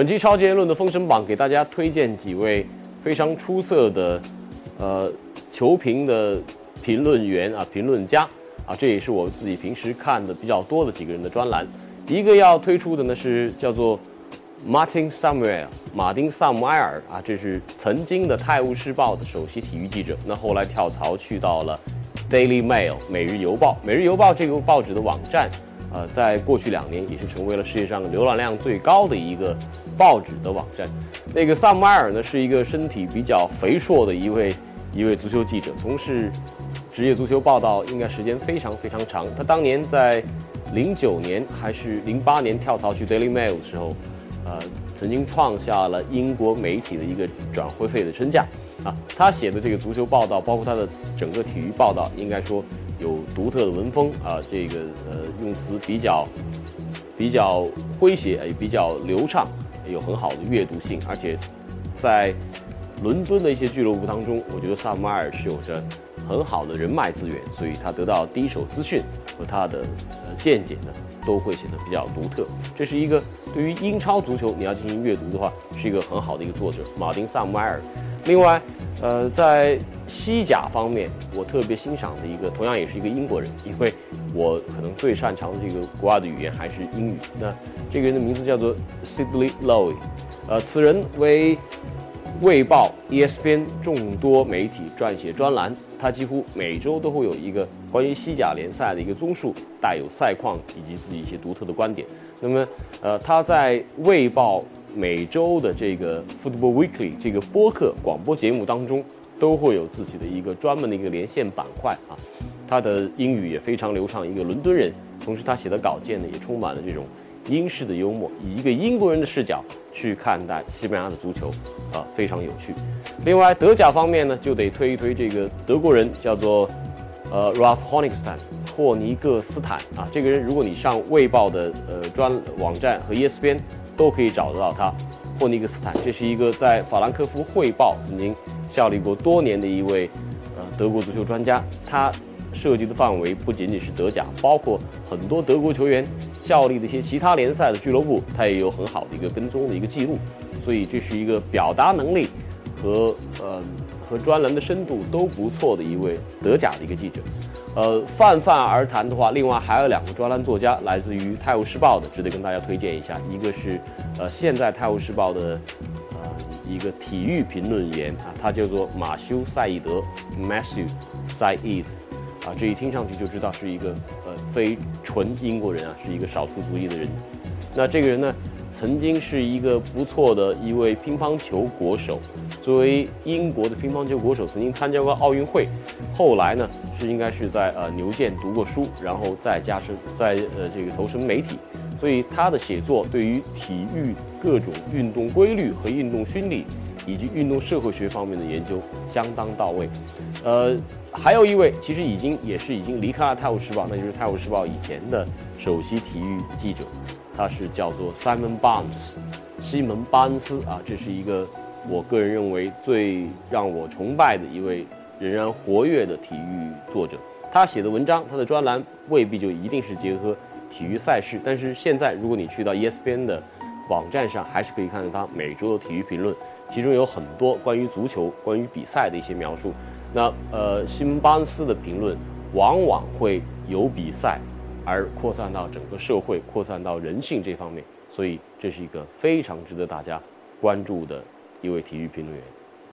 本期超级言论的封神榜给大家推荐几位非常出色的呃球评的评论员啊评论家啊，这也是我自己平时看的比较多的几个人的专栏。一个要推出的呢是叫做 Martin Samuel 马丁萨姆埃尔啊，这是曾经的《泰晤士报》的首席体育记者，那后来跳槽去到了 Daily Mail 每日邮报。每日邮报这个报纸的网站。呃，在过去两年也是成为了世界上浏览量最高的一个报纸的网站。那个萨姆埃尔呢，是一个身体比较肥硕的一位一位足球记者，从事职业足球报道应该时间非常非常长。他当年在零九年还是零八年跳槽去 Daily Mail 的时候，呃，曾经创下了英国媒体的一个转会费的身价。啊，他写的这个足球报道，包括他的整个体育报道，应该说有独特的文风啊，这个呃用词比较比较诙谐，也比较流畅，有很好的阅读性，而且在伦敦的一些俱乐部当中，我觉得萨姆埃尔是有着很好的人脉资源，所以他得到第一手资讯和他的呃见解呢，都会显得比较独特。这是一个对于英超足球你要进行阅读的话，是一个很好的一个作者，马丁萨姆埃尔。另外，呃，在西甲方面，我特别欣赏的一个，同样也是一个英国人，因为我可能最擅长的这个国外的语言还是英语。那这个人的名字叫做 Sidley Lowe，呃，此人为《卫报》ESPN 众多媒体撰写专栏，他几乎每周都会有一个关于西甲联赛的一个综述，带有赛况以及自己一些独特的观点。那么，呃，他在《卫报》。每周的这个 Football Weekly 这个播客广播节目当中，都会有自己的一个专门的一个连线板块啊。他的英语也非常流畅，一个伦敦人，同时他写的稿件呢也充满了这种英式的幽默，以一个英国人的视角去看待西班牙的足球，啊，非常有趣。另外德甲方面呢，就得推一推这个德国人，叫做呃 Ralf Honigstein 霍尼克斯坦啊。这个人如果你上卫报的呃专网站和 ESPN。都可以找得到他，霍尼克斯坦，这是一个在法兰克福汇报曾经效力过多年的一位呃德国足球专家。他涉及的范围不仅仅是德甲，包括很多德国球员效力的一些其他联赛的俱乐部，他也有很好的一个跟踪的一个记录。所以这是一个表达能力和呃和专栏的深度都不错的一位德甲的一个记者。呃，泛泛而谈的话，另外还有两个专栏作家来自于《泰晤士报》的，值得跟大家推荐一下。一个是，呃，现在《泰晤士报》的，呃，一个体育评论员啊，他叫做马修·赛义德 （Matthew Said），啊，这一听上去就知道是一个呃非纯英国人啊，是一个少数族裔的人。那这个人呢？曾经是一个不错的一位乒乓球国手，作为英国的乒乓球国手，曾经参加过奥运会。后来呢，是应该是在呃牛剑读过书，然后再加深在呃这个投身媒体。所以他的写作对于体育各种运动规律和运动心理以及运动社会学方面的研究相当到位。呃，还有一位其实已经也是已经离开了《泰晤士报》，那就是《泰晤士报》以前的首席体育记者。他是叫做 Simon Barnes，西蒙巴恩斯啊，这是一个我个人认为最让我崇拜的一位仍然活跃的体育作者。他写的文章，他的专栏未必就一定是结合体育赛事，但是现在如果你去到 ESPN 的网站上，还是可以看到他每周的体育评论，其中有很多关于足球、关于比赛的一些描述。那呃，西蒙巴恩斯的评论往往会有比赛。而扩散到整个社会，扩散到人性这方面，所以这是一个非常值得大家关注的一位体育评论员。